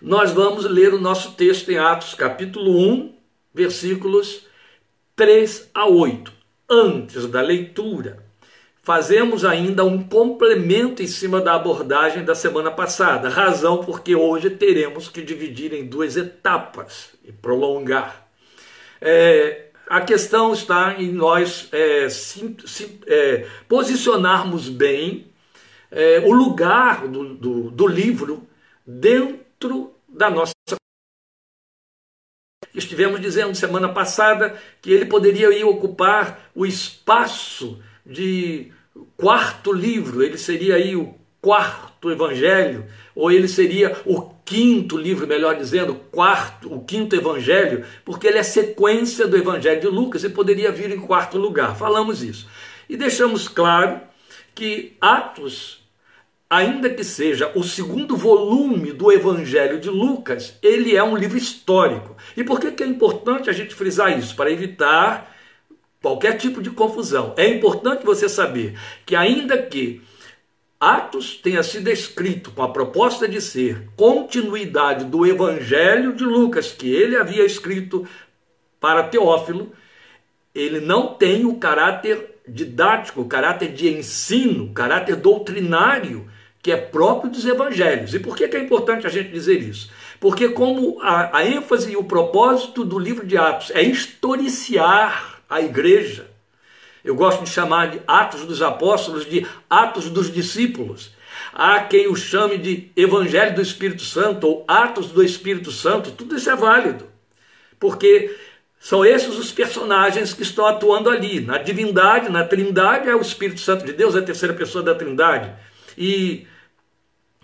nós vamos ler o nosso texto em Atos, capítulo 1, versículos 3 a 8. Antes da leitura, fazemos ainda um complemento em cima da abordagem da semana passada, razão porque hoje teremos que dividir em duas etapas e prolongar. É, a questão está em nós é, se, se, é, posicionarmos bem é, o lugar do, do, do livro dentro da nossa estivemos dizendo semana passada que ele poderia ir ocupar o espaço de quarto livro, ele seria aí o quarto evangelho, ou ele seria o quinto livro, melhor dizendo, quarto, o quinto evangelho, porque ele é sequência do evangelho de Lucas e poderia vir em quarto lugar. Falamos isso. E deixamos claro que Atos ainda que seja o segundo volume do Evangelho de Lucas, ele é um livro histórico. E por que, que é importante a gente frisar isso? Para evitar qualquer tipo de confusão. É importante você saber que, ainda que Atos tenha sido escrito com a proposta de ser continuidade do Evangelho de Lucas, que ele havia escrito para Teófilo, ele não tem o caráter didático, o caráter de ensino, o caráter doutrinário que é próprio dos evangelhos. E por que é importante a gente dizer isso? Porque como a, a ênfase e o propósito do livro de Atos é historiciar a igreja, eu gosto de chamar de Atos dos Apóstolos, de Atos dos Discípulos. Há quem o chame de Evangelho do Espírito Santo ou Atos do Espírito Santo, tudo isso é válido. Porque são esses os personagens que estão atuando ali. Na divindade, na trindade, é o Espírito Santo de Deus, é a terceira pessoa da trindade. E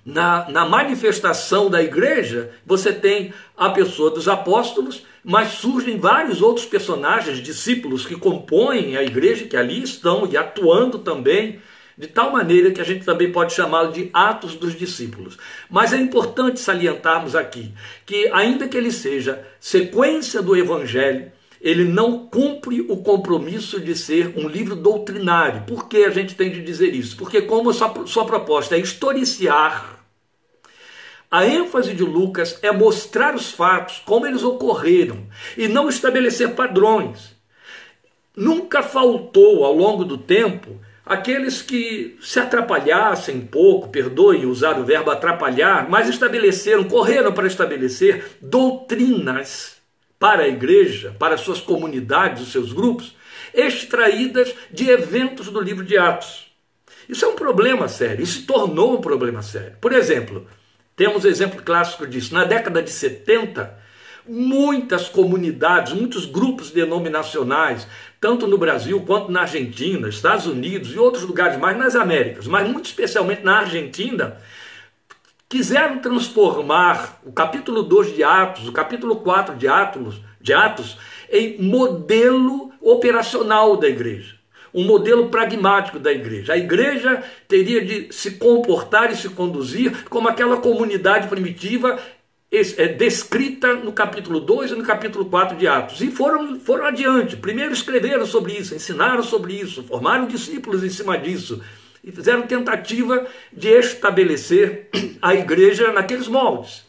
na, na manifestação da igreja, você tem a pessoa dos apóstolos, mas surgem vários outros personagens, discípulos, que compõem a igreja, que ali estão e atuando também, de tal maneira que a gente também pode chamá-lo de Atos dos Discípulos. Mas é importante salientarmos aqui que, ainda que ele seja sequência do Evangelho, ele não cumpre o compromisso de ser um livro doutrinário. Por que a gente tem de dizer isso? Porque, como sua, sua proposta é historiciar, a ênfase de Lucas é mostrar os fatos, como eles ocorreram, e não estabelecer padrões. Nunca faltou ao longo do tempo aqueles que se atrapalhassem um pouco, perdoem usar o verbo atrapalhar, mas estabeleceram, correram para estabelecer doutrinas para a igreja, para suas comunidades, os seus grupos, extraídas de eventos do livro de Atos. Isso é um problema sério, isso se tornou um problema sério. Por exemplo, temos exemplo clássico disso. Na década de 70, muitas comunidades, muitos grupos denominacionais, tanto no Brasil quanto na Argentina, Estados Unidos e outros lugares mais nas Américas, mas muito especialmente na Argentina, quiseram transformar o capítulo 2 de Atos, o capítulo 4 de Atos, de Atos em modelo operacional da igreja, um modelo pragmático da igreja. A igreja teria de se comportar e se conduzir como aquela comunidade primitiva é, descrita no capítulo 2 e no capítulo 4 de Atos. E foram, foram adiante. Primeiro escreveram sobre isso, ensinaram sobre isso, formaram discípulos em cima disso e fizeram tentativa de estabelecer a igreja naqueles moldes.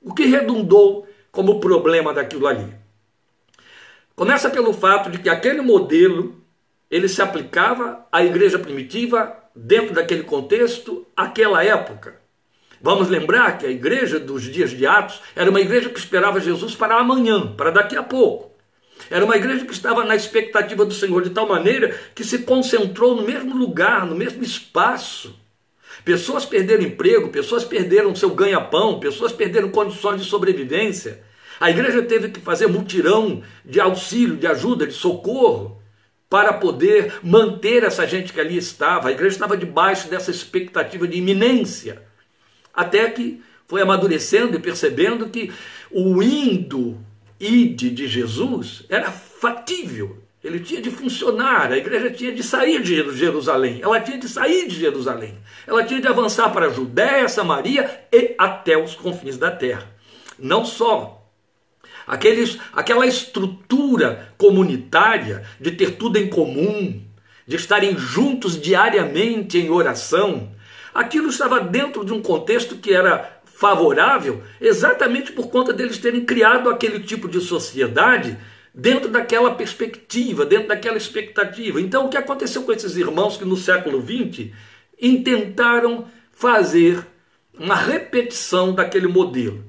O que redundou como problema daquilo ali? Começa pelo fato de que aquele modelo ele se aplicava à igreja primitiva dentro daquele contexto, aquela época. Vamos lembrar que a igreja dos dias de Atos era uma igreja que esperava Jesus para amanhã, para daqui a pouco. Era uma igreja que estava na expectativa do Senhor de tal maneira que se concentrou no mesmo lugar, no mesmo espaço. Pessoas perderam emprego, pessoas perderam seu ganha-pão, pessoas perderam condições de sobrevivência. A igreja teve que fazer mutirão de auxílio, de ajuda, de socorro, para poder manter essa gente que ali estava. A igreja estava debaixo dessa expectativa de iminência. Até que foi amadurecendo e percebendo que o indo ide de Jesus era fatível, ele tinha de funcionar, a igreja tinha de sair de Jerusalém, ela tinha de sair de Jerusalém, ela tinha de avançar para a Judéia, Samaria e até os confins da terra. Não só aqueles, aquela estrutura comunitária de ter tudo em comum, de estarem juntos diariamente em oração, aquilo estava dentro de um contexto que era favorável exatamente por conta deles terem criado aquele tipo de sociedade dentro daquela perspectiva, dentro daquela expectativa. Então, o que aconteceu com esses irmãos que no século XX intentaram fazer uma repetição daquele modelo?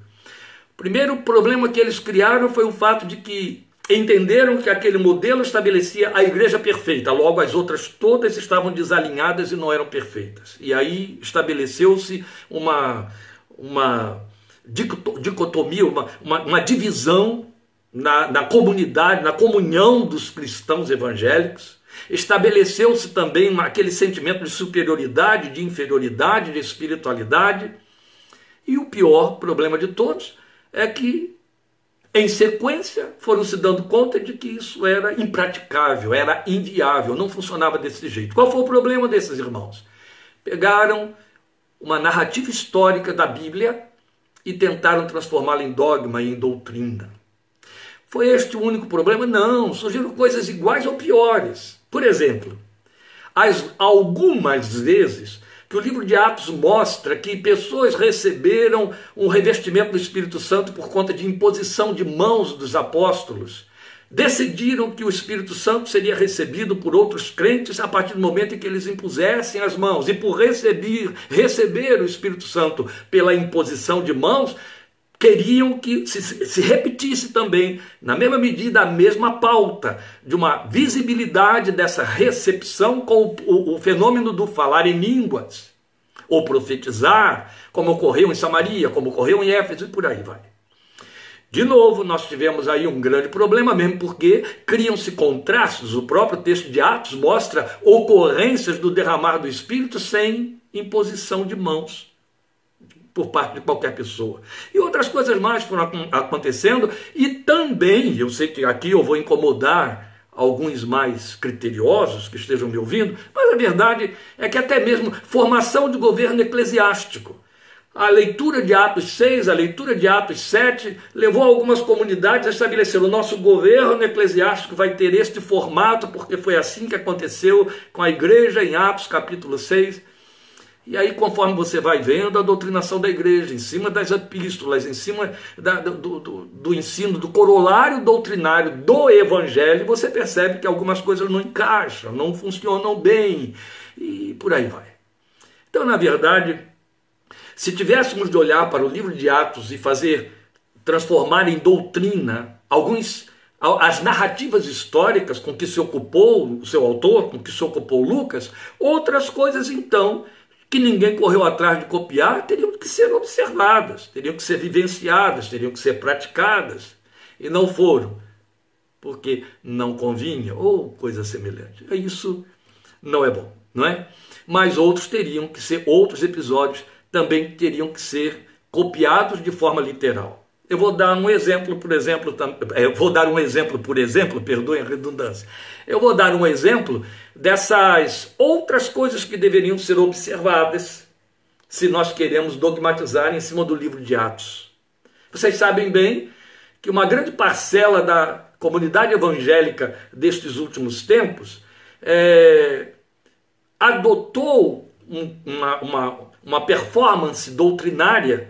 Primeiro problema que eles criaram foi o fato de que entenderam que aquele modelo estabelecia a igreja perfeita, logo as outras todas estavam desalinhadas e não eram perfeitas. E aí estabeleceu-se uma, uma dicotomia, uma, uma, uma divisão na, na comunidade, na comunhão dos cristãos evangélicos. Estabeleceu-se também aquele sentimento de superioridade, de inferioridade, de espiritualidade. E o pior problema de todos é que, em sequência, foram se dando conta de que isso era impraticável, era inviável, não funcionava desse jeito. Qual foi o problema desses irmãos? Pegaram uma narrativa histórica da Bíblia e tentaram transformá-la em dogma e em doutrina. Foi este o único problema? Não, surgiram coisas iguais ou piores. Por exemplo, as, algumas vezes que o livro de Atos mostra que pessoas receberam um revestimento do Espírito Santo por conta de imposição de mãos dos apóstolos. Decidiram que o Espírito Santo seria recebido por outros crentes a partir do momento em que eles impusessem as mãos. E por receber, receber o Espírito Santo pela imposição de mãos, queriam que se, se, repetisse também, na mesma medida, a mesma pauta de uma visibilidade dessa recepção com o, o, o fenômeno do falar em línguas, ou profetizar, como ocorreu em Samaria, como ocorreu em Éfeso e por aí vai. De novo, nós tivemos aí um grande problema, mesmo porque criam-se contrastes. O próprio texto de Atos mostra ocorrências do derramar do Espírito sem imposição de mãos por parte de qualquer pessoa. E outras coisas mais foram acontecendo, e também, eu sei que aqui eu vou incomodar alguns mais criteriosos que estejam me ouvindo, mas a verdade é que até mesmo formação de governo eclesiástico. A leitura de Atos 6, a leitura de Atos 7, levou algumas comunidades a estabelecer o nosso governo eclesiástico vai ter este formato, porque foi assim que aconteceu com a igreja em Atos capítulo 6. E aí, conforme você vai vendo a doutrinação da igreja, em cima das epístolas, em cima da, do, do, do, ensino, do corolário doutrinário do evangelho, você percebe que algumas coisas não encaixam, não funcionam bem, e por aí vai. Então, na verdade, se tivéssemos de olhar para o livro de Atos e fazer, transformar em doutrina alguns as narrativas históricas com que se ocupou o seu autor, com que se ocupou Lucas, outras coisas então que ninguém correu atrás de copiar, teriam que ser observadas, teriam que ser vivenciadas, teriam que ser praticadas. E não foram, porque não convinha, ou coisa semelhante. Isso não é bom, não é? Mas outros teriam que ser, outros episódios também teriam que ser copiados de forma literal. Eu vou dar um exemplo, por exemplo, eu vou dar um exemplo, por exemplo, perdoem a redundância. Eu vou dar um exemplo dessas outras coisas que deveriam ser observadas se nós queremos dogmatizar em cima do livro de Atos. Vocês sabem bem que uma grande parcela da comunidade evangélica destes últimos tempos é, adotou um, uma, uma, uma performance doutrinária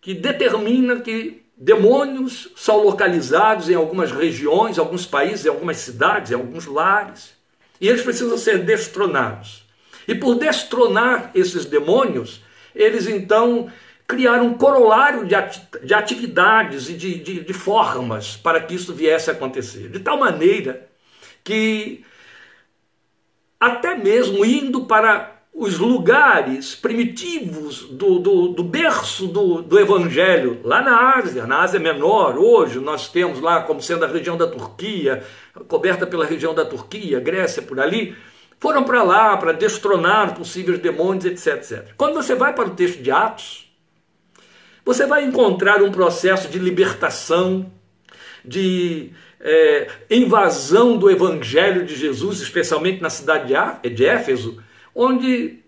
que determina que Demônios são localizados em algumas regiões, alguns países, algumas cidades, alguns lares. E eles precisam ser destronados. E por destronar esses demônios, eles então criaram um corolário de atividades e de, de, de formas para que isso viesse a acontecer. De tal maneira que, até mesmo indo para os lugares primitivos do, do, do berço do, do, Evangelho, lá na Ásia, na Ásia Menor, hoje nós temos lá como sendo a região da Turquia, coberta pela região da Turquia, Grécia, por ali, foram para lá para destronar possíveis demônios, etc, etc. Quando você vai para o texto de Atos, você vai encontrar um processo de libertação, de é, invasão do Evangelho de Jesus, especialmente na cidade de Éfeso, onde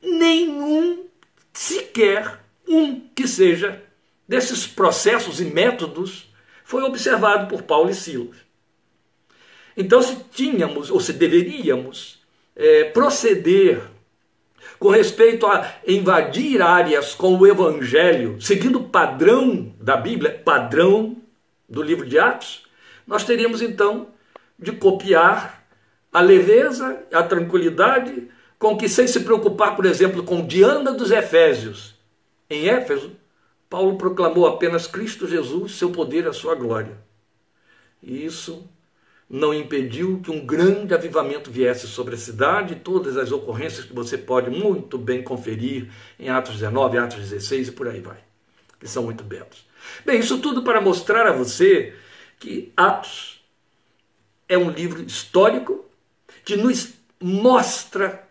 nenhum, sequer um que seja, desses processos e métodos foi observado por Paulo e Silas. Então, se tínhamos, ou se deveríamos, é, proceder com respeito a invadir áreas com o Evangelho, seguindo o padrão da Bíblia, padrão do livro de Atos, nós teríamos então de copiar a leveza, a tranquilidade com que, sem se preocupar, por exemplo, com Diana dos Efésios, em Éfeso, Paulo proclamou apenas Cristo Jesus, seu poder e a sua glória. E isso não impediu que um grande avivamento viesse sobre a cidade, todas as ocorrências que você pode muito bem conferir em Atos 19, Atos 16 e por aí vai, que são muito belos. Bem, isso tudo para mostrar a você que Atos é um livro histórico que nos mostra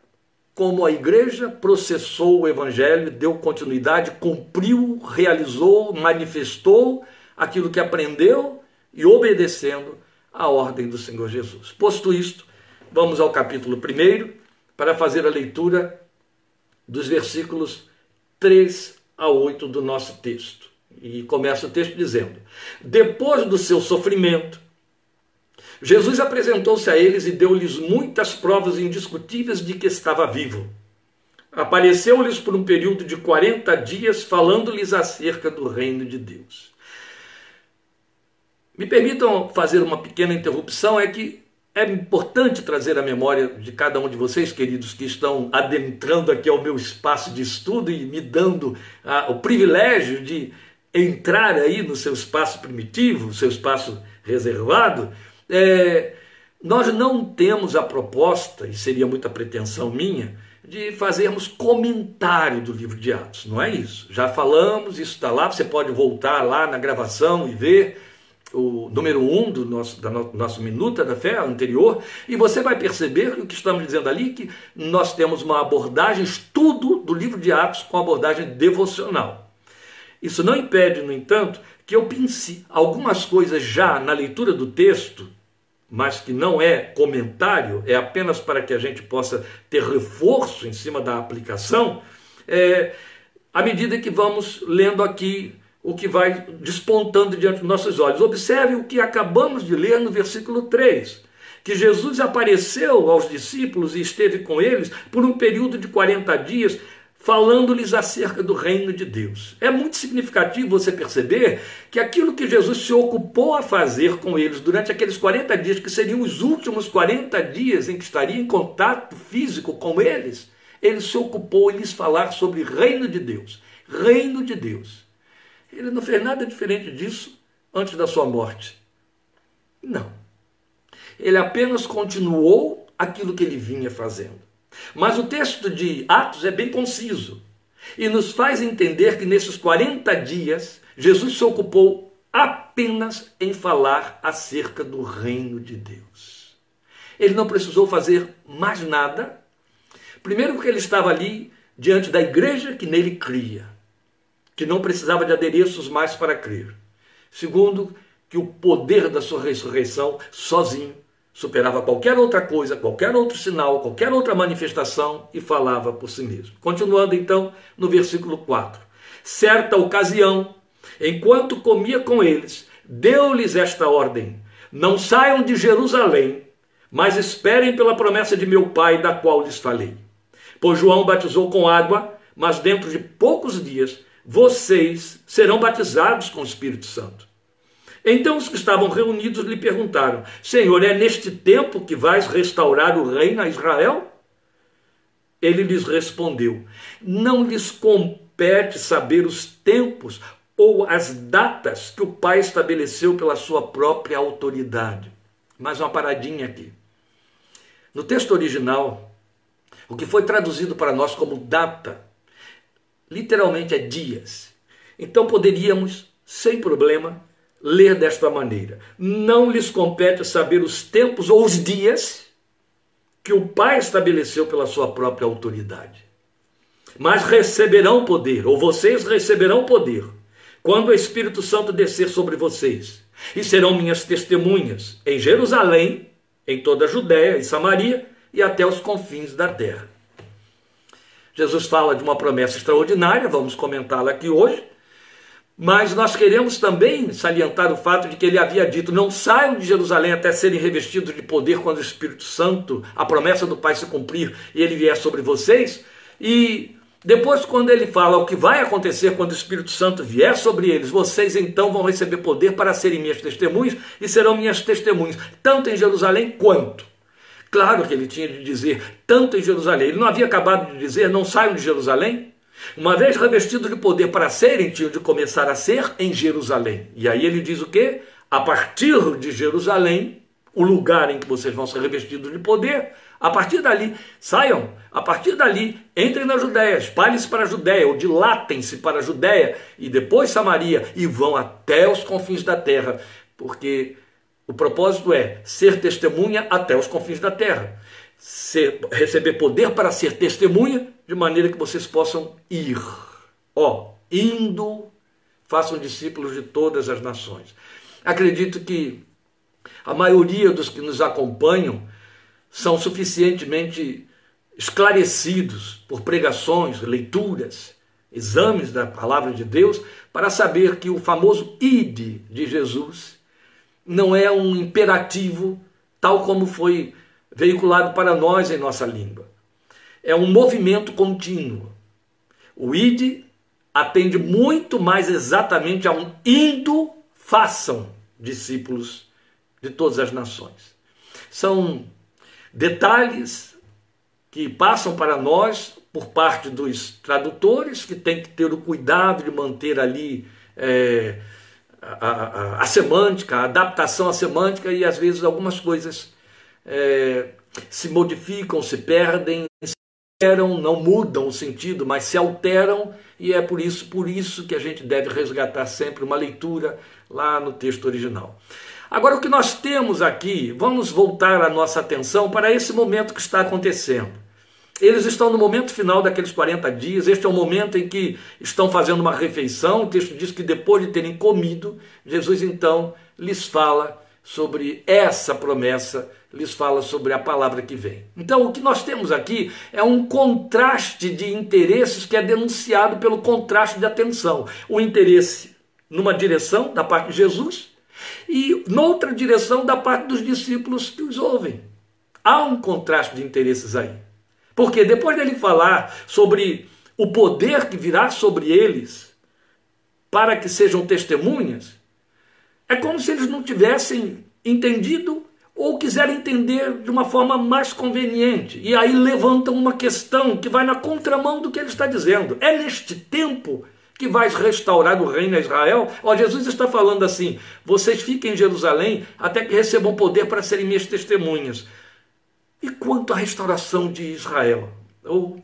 como a igreja processou o evangelho, deu continuidade, cumpriu, realizou, manifestou aquilo que aprendeu e obedecendo a ordem do Senhor Jesus. Posto isto, vamos ao capítulo 1 para fazer a leitura dos versículos 3 a 8 do nosso texto. E começa o texto dizendo: Depois do seu sofrimento, Jesus apresentou-se a eles e deu-lhes muitas provas indiscutíveis de que estava vivo. Apareceu-lhes por um período de 40 dias, falando-lhes acerca do reino de Deus. Me permitam fazer uma pequena interrupção, é que é importante trazer a memória de cada um de vocês, queridos, que estão adentrando aqui ao meu espaço de estudo e me dando ah, o privilégio de entrar aí no seu espaço primitivo, seu espaço reservado. É, nós não temos a proposta, e seria muita pretensão minha, de fazermos comentário do livro de Atos, não é isso. Já falamos, isso está lá, você pode voltar lá na gravação e ver o número 1 um do nosso, da no, nosso Minuta da Fé anterior, e você vai perceber que o que estamos dizendo ali, que nós temos uma abordagem, estudo do livro de Atos com abordagem devocional. Isso não impede, no entanto, que eu pense algumas coisas já na leitura do texto, mas que não é comentário, é apenas para que a gente possa ter reforço em cima da aplicação, é, à medida que vamos lendo aqui o que vai despontando diante dos nossos olhos. Observe o que acabamos de ler no versículo 3. Que Jesus apareceu aos discípulos e esteve com eles por um período de 40 dias, falando-lhes acerca do reino de Deus. É muito significativo você perceber que aquilo que Jesus se ocupou a fazer com eles durante aqueles 40 dias, que seriam os últimos 40 dias em que estaria em contato físico com eles, ele se ocupou em lhes falar sobre reino de Deus. Reino de Deus. Ele não fez nada diferente disso antes da sua morte. Não. Ele apenas continuou aquilo que ele vinha fazendo. Mas o texto de Atos é bem conciso e nos faz entender que nesses 40 dias Jesus se ocupou apenas em falar acerca do reino de Deus. Ele não precisou fazer mais nada. Primeiro, porque ele estava ali diante da igreja que nele cria que não precisava de adereços mais para crer. Segundo, que o poder da sua ressurreição sozinho superava qualquer outra coisa, qualquer outro sinal, qualquer outra manifestação e falava por si mesmo. Continuando então no versículo 4. Certa ocasião, enquanto comia com eles, deu-lhes esta ordem: Não saiam de Jerusalém, mas esperem pela promessa de meu Pai, da qual lhes falei. Pois João batizou com água, mas dentro de poucos dias vocês serão batizados com o Espírito Santo. Então os que estavam reunidos lhe perguntaram: Senhor, é neste tempo que vais restaurar o reino a Israel? Ele lhes respondeu: Não lhes compete saber os tempos ou as datas que o Pai estabeleceu pela sua própria autoridade. Mais uma paradinha aqui. No texto original, o que foi traduzido para nós como data literalmente é dias. Então poderíamos, sem problema, ler desta maneira: Não lhes compete saber os tempos ou os dias que o Pai estabeleceu pela sua própria autoridade. Mas receberão poder, ou vocês receberão poder, quando o Espírito Santo descer sobre vocês, e serão minhas testemunhas em Jerusalém, em toda a Judéia e Samaria e até os confins da terra. Jesus fala de uma promessa extraordinária, vamos comentá-la aqui hoje, mas nós queremos também salientar o fato de que ele havia dito: não saiam de Jerusalém até serem revestidos de poder quando o Espírito Santo, a promessa do Pai se cumprir e ele vier sobre vocês, E depois, quando ele fala o que vai acontecer quando o Espírito Santo vier sobre eles, vocês então vão receber poder para serem minhas testemunhas e serão minhas testemunhas, tanto em Jerusalém quanto. Claro que ele tinha de dizer tanto em Jerusalém. Ele não havia acabado de dizer não saiam de Jerusalém? Uma vez revestidos de poder para serem, tinham de começar a ser em Jerusalém. E aí ele diz o quê? A partir de Jerusalém, o lugar em que vocês vão ser revestidos de poder, a partir dali, saiam, a partir dali, entrem na Judéia, espalhem-se para a Judéia, ou dilatem-se para a Judéia, e depois Samaria, e vão até os confins da terra, porque o propósito é ser testemunha até os confins da terra, ser, receber poder para ser testemunha, de maneira que vocês possam ir. Ó, indo, façam discípulos de todas as nações. Acredito que a maioria dos que nos acompanham são suficientemente esclarecidos por pregações, leituras, exames da palavra de Deus, para saber que o famoso ide de Jesus não é um imperativo tal como foi veiculado para nós em nossa língua. É um movimento contínuo. O ide atende muito mais exatamente a um indo, façam discípulos de todas as nações. São detalhes que passam para nós por parte dos tradutores, que tem que ter o cuidado de manter ali é, a, a, a, semântica, a adaptação à semântica, e às vezes algumas coisas é, se modificam, se perdem, se alteram, não mudam o sentido, mas se alteram, e é por isso, por isso que a gente deve resgatar sempre uma leitura lá no texto original. Agora, o que nós temos aqui, vamos voltar a nossa atenção para esse momento que está acontecendo. Eles estão no momento final daqueles 40 dias, este é o momento em que estão fazendo uma refeição. O texto diz que depois de terem comido, Jesus então lhes fala sobre essa promessa, lhes fala sobre a palavra que vem. Então, o que nós temos aqui é um contraste de interesses que é denunciado pelo contraste de atenção. O interesse numa direção da parte de Jesus e noutra direção da parte dos discípulos que os ouvem. Há um contraste de interesses aí. Porque depois dele falar sobre o poder que virá sobre eles para que sejam testemunhas, é como se eles não tivessem entendido ou quiserem entender de uma forma mais conveniente. E aí levantam uma questão que vai na contramão do que ele está dizendo. É neste tempo que vais restaurar o reino a Israel? Ó, Jesus está falando assim: vocês fiquem em Jerusalém até que recebam poder para serem minhas testemunhas. E quanto à restauração de Israel? Eu,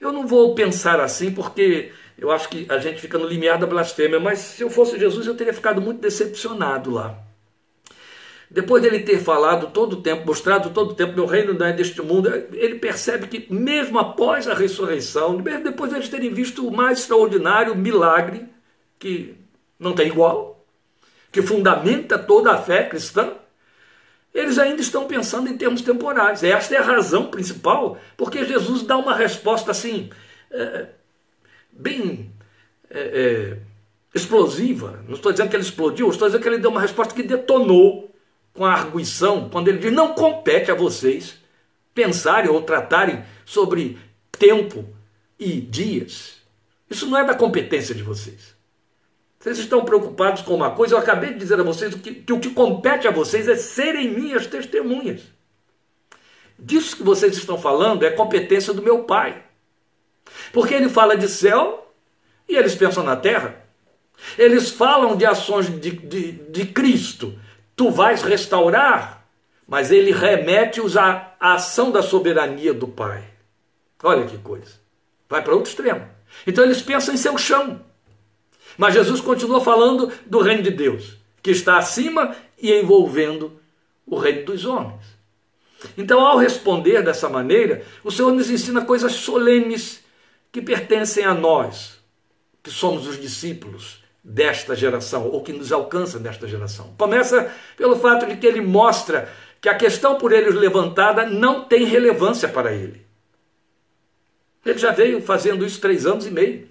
eu não vou pensar assim porque eu acho que a gente fica no limiar da blasfêmia, mas se eu fosse Jesus eu teria ficado muito decepcionado lá. Depois dele ter falado todo o tempo, mostrado todo o tempo, meu reino não é deste mundo, ele percebe que mesmo após a ressurreição, mesmo depois de eles terem visto o mais extraordinário milagre, que não tem igual, que fundamenta toda a fé cristã, eles ainda estão pensando em termos temporais. Esta é a razão principal, porque Jesus dá uma resposta assim, é, bem é, é, explosiva. Não estou dizendo que ele explodiu, estou dizendo que ele deu uma resposta que detonou com a arguição, quando ele diz: não compete a vocês pensarem ou tratarem sobre tempo e dias. Isso não é da competência de vocês. Vocês estão preocupados com uma coisa, eu acabei de dizer a vocês que, que o que compete a vocês é serem minhas testemunhas. Disso que vocês estão falando é competência do meu Pai. Porque ele fala de céu e eles pensam na terra. Eles falam de ações de, de, de Cristo tu vais restaurar, mas ele remete-os à ação da soberania do Pai. Olha que coisa. Vai para outro extremo. Então eles pensam em seu chão. Mas Jesus continua falando do reino de Deus, que está acima e envolvendo o reino dos homens. Então, ao responder dessa maneira, o Senhor nos ensina coisas solenes que pertencem a nós, que somos os discípulos, desta geração, ou que nos alcança nesta geração. Começa pelo fato de que ele mostra que a questão por eles levantada não tem relevância para ele. Ele já veio fazendo isso três anos e meio.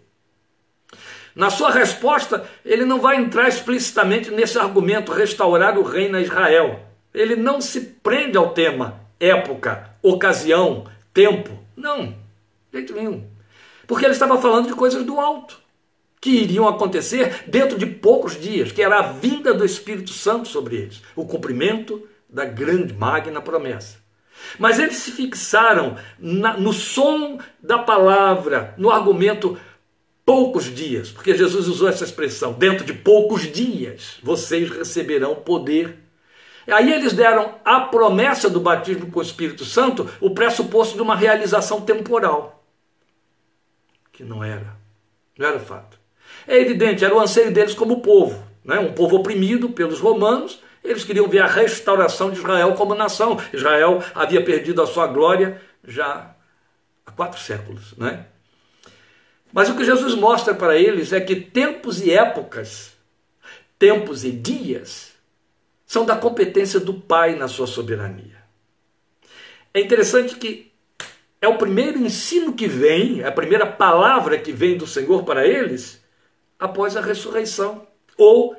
Na sua resposta, ele não vai entrar explicitamente nesse argumento restaurar o reino a Israel. Ele não se prende ao tema época, ocasião, tempo. Não. De jeito nenhum. Porque ele estava falando de coisas do alto, que iriam acontecer dentro de poucos dias, que era a vinda do Espírito Santo sobre eles, o cumprimento da grande, magna promessa. Mas eles se fixaram na, no som da palavra, no argumento poucos dias, porque Jesus usou essa expressão, dentro de poucos dias vocês receberão poder. Aí eles deram a promessa do batismo com o Espírito Santo, o pressuposto de uma realização temporal, que não era, não era fato. É evidente, era o anseio deles como povo, né? um povo oprimido pelos romanos, eles queriam ver a restauração de Israel como nação. Israel havia perdido a sua glória já há quatro séculos, né? Mas o que Jesus mostra para eles é que tempos e épocas, tempos e dias, são da competência do Pai na sua soberania. É interessante que é o primeiro ensino que vem, é a primeira palavra que vem do Senhor para eles após a ressurreição, ou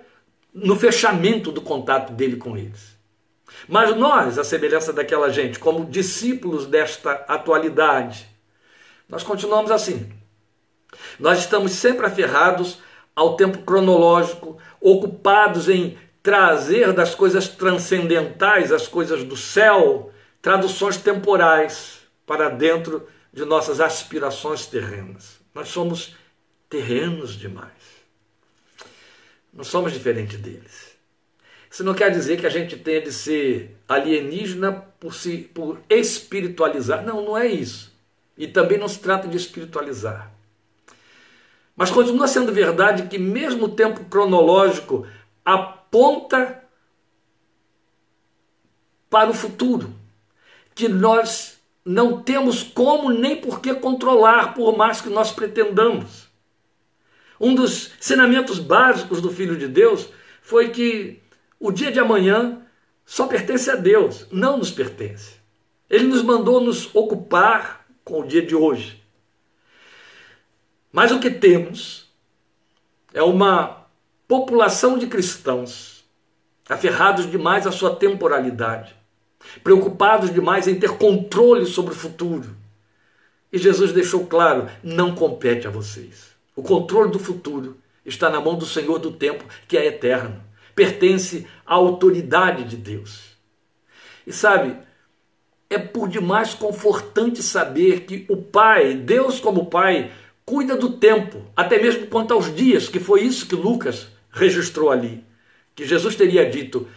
no fechamento do contato dele com eles. Mas nós, a semelhança daquela gente, como discípulos desta atualidade, nós continuamos assim. Nós estamos sempre aferrados ao tempo cronológico, ocupados em trazer das coisas transcendentais, as coisas do céu, traduções temporais para dentro de nossas aspirações terrenas. Nós somos terrenos demais. Não somos diferentes deles. Isso não quer dizer que a gente tenha de ser alienígena por, se, por espiritualizar. Não, não é isso. E também não se trata de espiritualizar. Mas continua sendo verdade que, mesmo o tempo cronológico aponta para o futuro, que nós não temos como nem por que controlar, por mais que nós pretendamos. Um dos ensinamentos básicos do Filho de Deus foi que o dia de amanhã só pertence a Deus, não nos pertence. Ele nos mandou nos ocupar com o dia de hoje. Mas o que temos é uma população de cristãos aferrados demais à sua temporalidade, preocupados demais em ter controle sobre o futuro. E Jesus deixou claro: não compete a vocês. O controle do futuro está na mão do Senhor do tempo, que é eterno, pertence à autoridade de Deus. E sabe, é por demais confortante saber que o Pai, Deus como Pai, cuida do tempo, até mesmo quanto aos dias, que foi isso que Lucas registrou ali. Que Jesus teria dito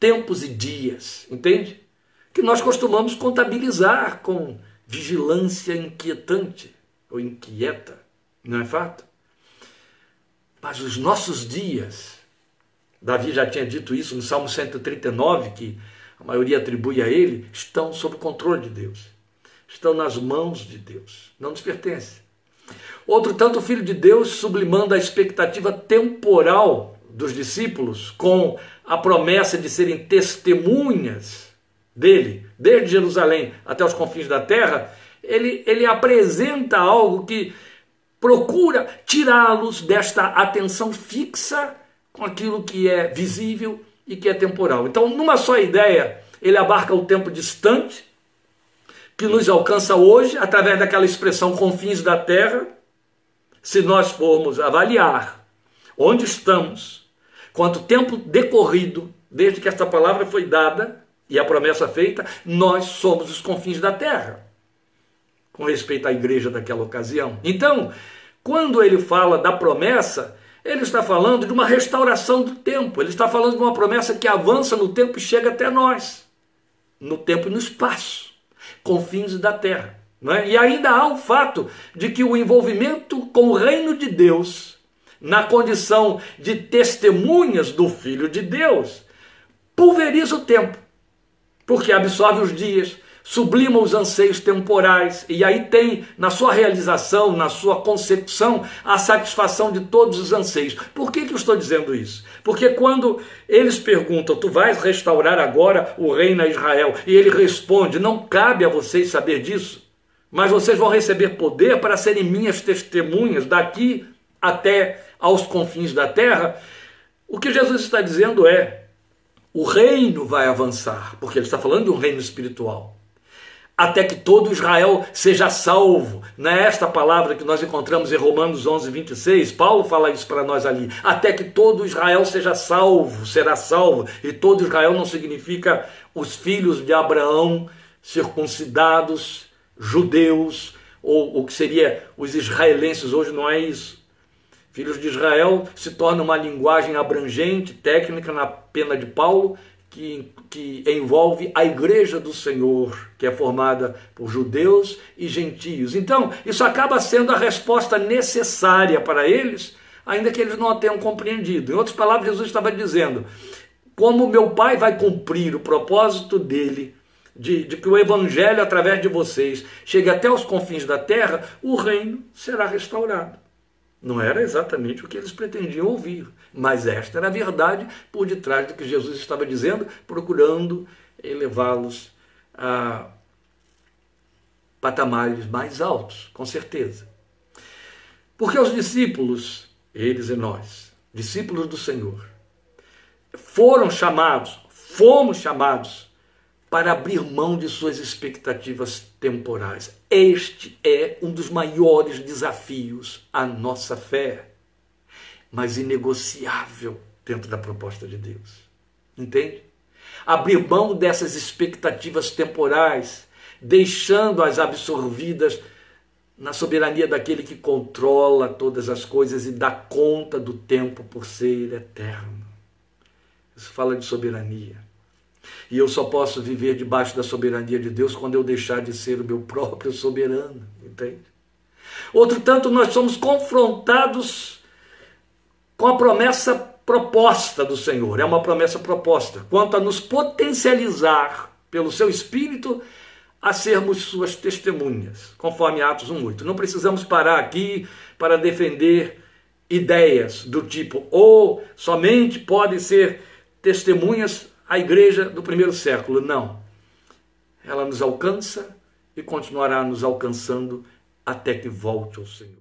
tempos e dias, entende? Que nós costumamos contabilizar com vigilância inquietante ou inquieta, não é fato? Mas os nossos dias, Davi já tinha dito isso no Salmo 139, que a maioria atribui a ele, estão sob controle de Deus, estão nas mãos de Deus, não nos pertencem. Outro tanto, o Filho de Deus, sublimando a expectativa temporal dos discípulos com a promessa de serem testemunhas dele, desde Jerusalém até os confins da terra, ele, ele apresenta algo que procura tirá-los desta atenção fixa com aquilo que é visível e que é temporal. Então, numa só ideia, ele abarca o tempo distante, que nos alcança hoje, através daquela expressão confins da terra, se nós formos avaliar onde estamos, quanto tempo decorrido desde que esta palavra foi dada e a promessa feita, nós somos os confins da terra, com respeito à igreja daquela ocasião. Então, quando ele fala da promessa, ele está falando de uma restauração do tempo, ele está falando de uma promessa que avança no tempo e chega até nós, no tempo e no espaço, confins da terra. É? E ainda há o fato de que o envolvimento com o reino de Deus, na condição de testemunhas do Filho de Deus, pulveriza o tempo, porque absorve os dias, sublima os anseios temporais e aí tem na sua realização, na sua concepção, a satisfação de todos os anseios. Por que, que eu estou dizendo isso? Porque quando eles perguntam, tu vais restaurar agora o reino a Israel, e ele responde, não cabe a vocês saber disso mas vocês vão receber poder para serem minhas testemunhas daqui até aos confins da terra. O que Jesus está dizendo é: o reino vai avançar, porque ele está falando de um reino espiritual. até que todo Israel seja salvo. Não é esta palavra que nós encontramos em Romanos 11, 26? Paulo fala isso para nós ali. Até que todo Israel seja salvo, será salvo. E todo Israel não significa os filhos de Abraão circuncidados, judeus, ou o que seria os israelenses hoje, não é isso. Filhos de Israel se torna uma linguagem abrangente, técnica, na pena de Paulo, que, que envolve a igreja do Senhor, que é formada por judeus e gentios. Então, isso acaba sendo a resposta necessária para eles, ainda que eles não a tenham compreendido. Em outras palavras, Jesus estava dizendo: como meu Pai vai cumprir o propósito dele. De, de que o evangelho, através de vocês, chegue até os confins da terra, o reino será restaurado. Não era exatamente o que eles pretendiam ouvir, mas esta era a verdade por detrás do que Jesus estava dizendo, procurando elevá-los a patamares mais altos, com certeza. Porque os discípulos, eles e nós, discípulos do Senhor, foram chamados, fomos chamados para abrir mão de suas expectativas temporais. Este é um dos maiores desafios à nossa fé, mas inegociável dentro da proposta de Deus. Entende? Abrir mão dessas expectativas temporais, deixando-as absorvidas na soberania daquele que controla todas as coisas e dá conta do tempo por ser eterno. Isso fala de soberania. E eu só posso viver debaixo da soberania de Deus quando eu deixar de ser o meu próprio soberano, entende? Outro tanto, nós somos confrontados com a promessa proposta do Senhor, é uma promessa proposta, quanto a nos potencializar pelo seu Espírito a sermos suas testemunhas, conforme Atos 1,8. Não precisamos parar aqui para defender ideias do tipo, ou somente podem ser testemunhas a igreja do primeiro século. Não. Ela nos alcança e continuará nos alcançando até que volte ao Senhor.